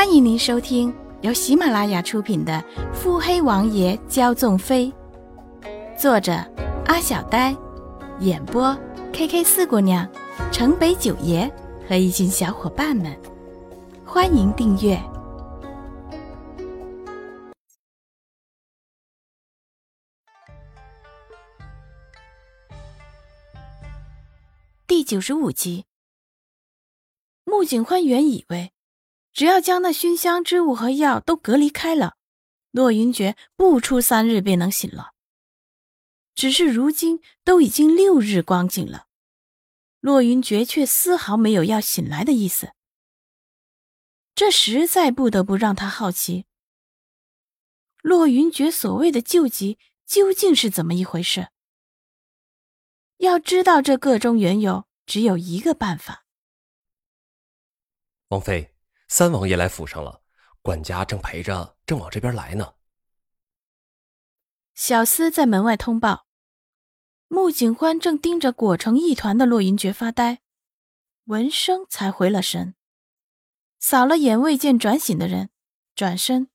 欢迎您收听由喜马拉雅出品的《腹黑王爷骄纵妃》，作者阿小呆，演播 K K 四姑娘、城北九爷和一群小伙伴们。欢迎订阅第九十五集。穆景欢原以为。只要将那熏香之物和药都隔离开了，洛云珏不出三日便能醒了。只是如今都已经六日光景了，洛云珏却丝毫没有要醒来的意思。这实在不得不让他好奇，洛云珏所谓的救急究竟是怎么一回事？要知道这个中缘由，只有一个办法。王妃。三王爷来府上了，管家正陪着，正往这边来呢。小厮在门外通报，穆景欢正盯着裹成一团的洛云珏发呆，闻声才回了神，扫了眼未见转醒的人，转身。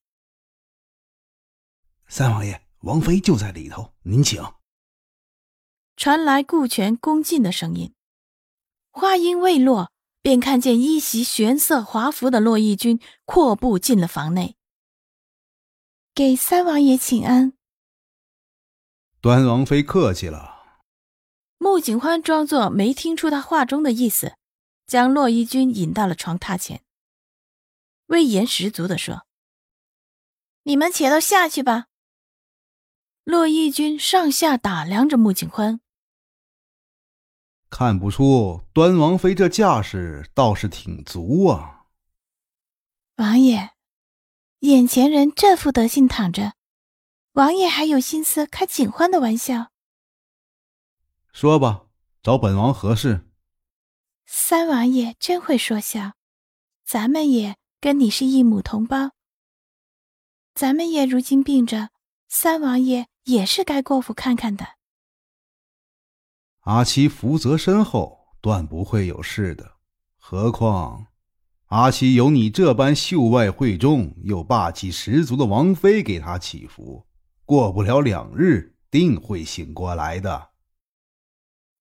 三王爷，王妃就在里头，您请。传来顾全恭敬的声音，话音未落。便看见一袭玄色华服的洛义军阔步进了房内，给三王爷请安。端王妃客气了。穆景欢装作没听出他话中的意思，将洛义军引到了床榻前，威严十足的说：“你们且都下去吧。”洛义军上下打量着穆景欢。看不出端王妃这架势倒是挺足啊！王爷，眼前人这副德性躺着，王爷还有心思开警欢的玩笑？说吧，找本王何事？三王爷真会说笑，咱们也跟你是一母同胞，咱们也如今病着，三王爷也是该过府看看的。阿七福泽深厚，断不会有事的。何况阿七有你这般秀外慧中又霸气十足的王妃给他祈福，过不了两日定会醒过来的。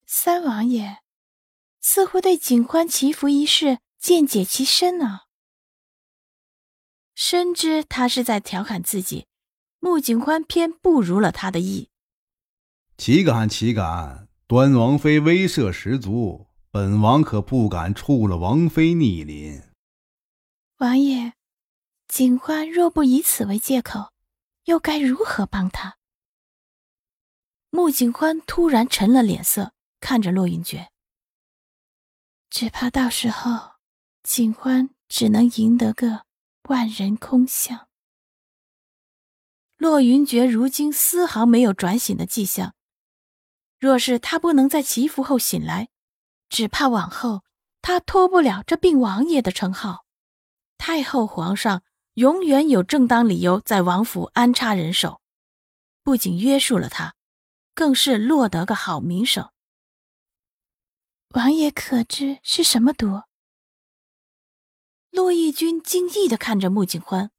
三王爷似乎对景欢祈福一事见解其深啊，深知他是在调侃自己，穆景欢偏不如了他的意。岂敢岂敢！端王妃威慑十足，本王可不敢触了王妃逆鳞。王爷，景欢若不以此为借口，又该如何帮他？穆景欢突然沉了脸色，看着洛云珏，只怕到时候景欢只能赢得个万人空巷。洛云珏如今丝毫没有转醒的迹象。若是他不能在祈福后醒来，只怕往后他脱不了这病王爷的称号。太后皇上永远有正当理由在王府安插人手，不仅约束了他，更是落得个好名声。王爷可知是什么毒？洛义军惊异的看着穆景欢。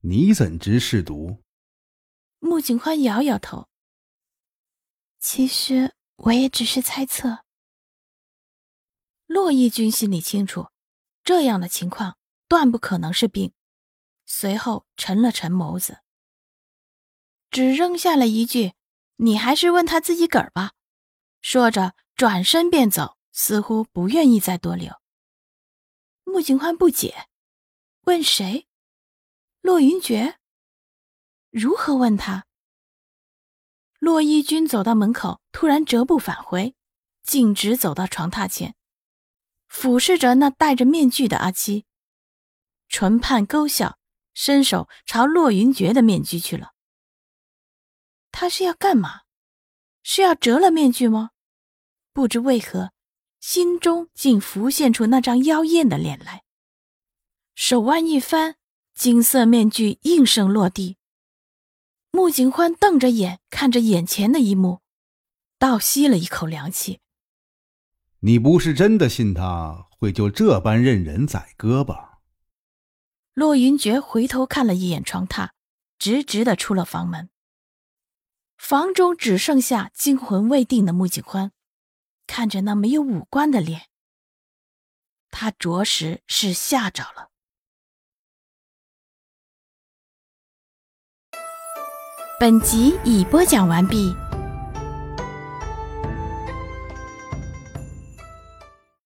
你怎知是毒？穆景欢摇摇头。其实我也只是猜测。洛义军心里清楚，这样的情况断不可能是病。随后沉了沉眸子，只扔下了一句：“你还是问他自己个儿吧。”说着转身便走，似乎不愿意再多留。穆景欢不解，问谁？洛云珏？如何问他？洛义军走到门口，突然折步返回，径直走到床榻前，俯视着那戴着面具的阿七，唇畔勾笑，伸手朝洛云珏的面具去了。他是要干嘛？是要折了面具吗？不知为何，心中竟浮现出那张妖艳的脸来。手腕一翻，金色面具应声落地。穆景欢瞪着眼看着眼前的一幕，倒吸了一口凉气。你不是真的信他会就这般任人宰割吧？骆云珏回头看了一眼床榻，直直的出了房门。房中只剩下惊魂未定的穆景欢，看着那没有五官的脸，他着实是吓着了。本集已播讲完毕。